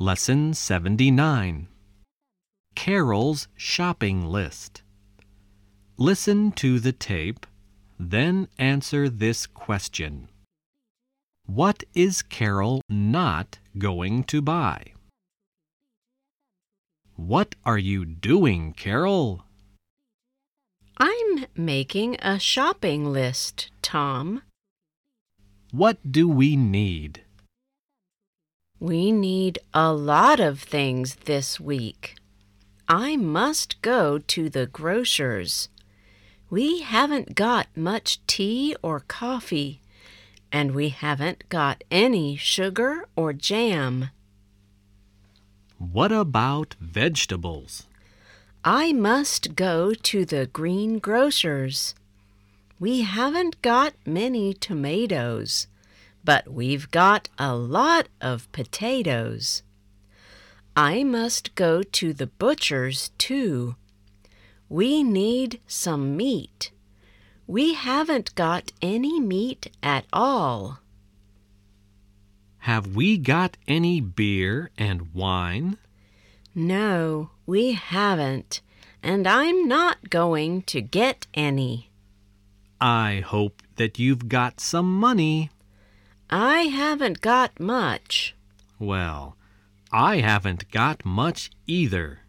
Lesson 79 Carol's Shopping List. Listen to the tape, then answer this question What is Carol not going to buy? What are you doing, Carol? I'm making a shopping list, Tom. What do we need? We need a lot of things this week. I must go to the grocer's. We haven't got much tea or coffee, and we haven't got any sugar or jam. What about vegetables? I must go to the green grocer's. We haven't got many tomatoes, but we've got a lot of potatoes. I must go to the butcher's too. We need some meat. We haven't got any meat at all. Have we got any beer and wine? No, we haven't, and I'm not going to get any. I hope that you've got some money. I haven't got much. Well, I haven't got much either.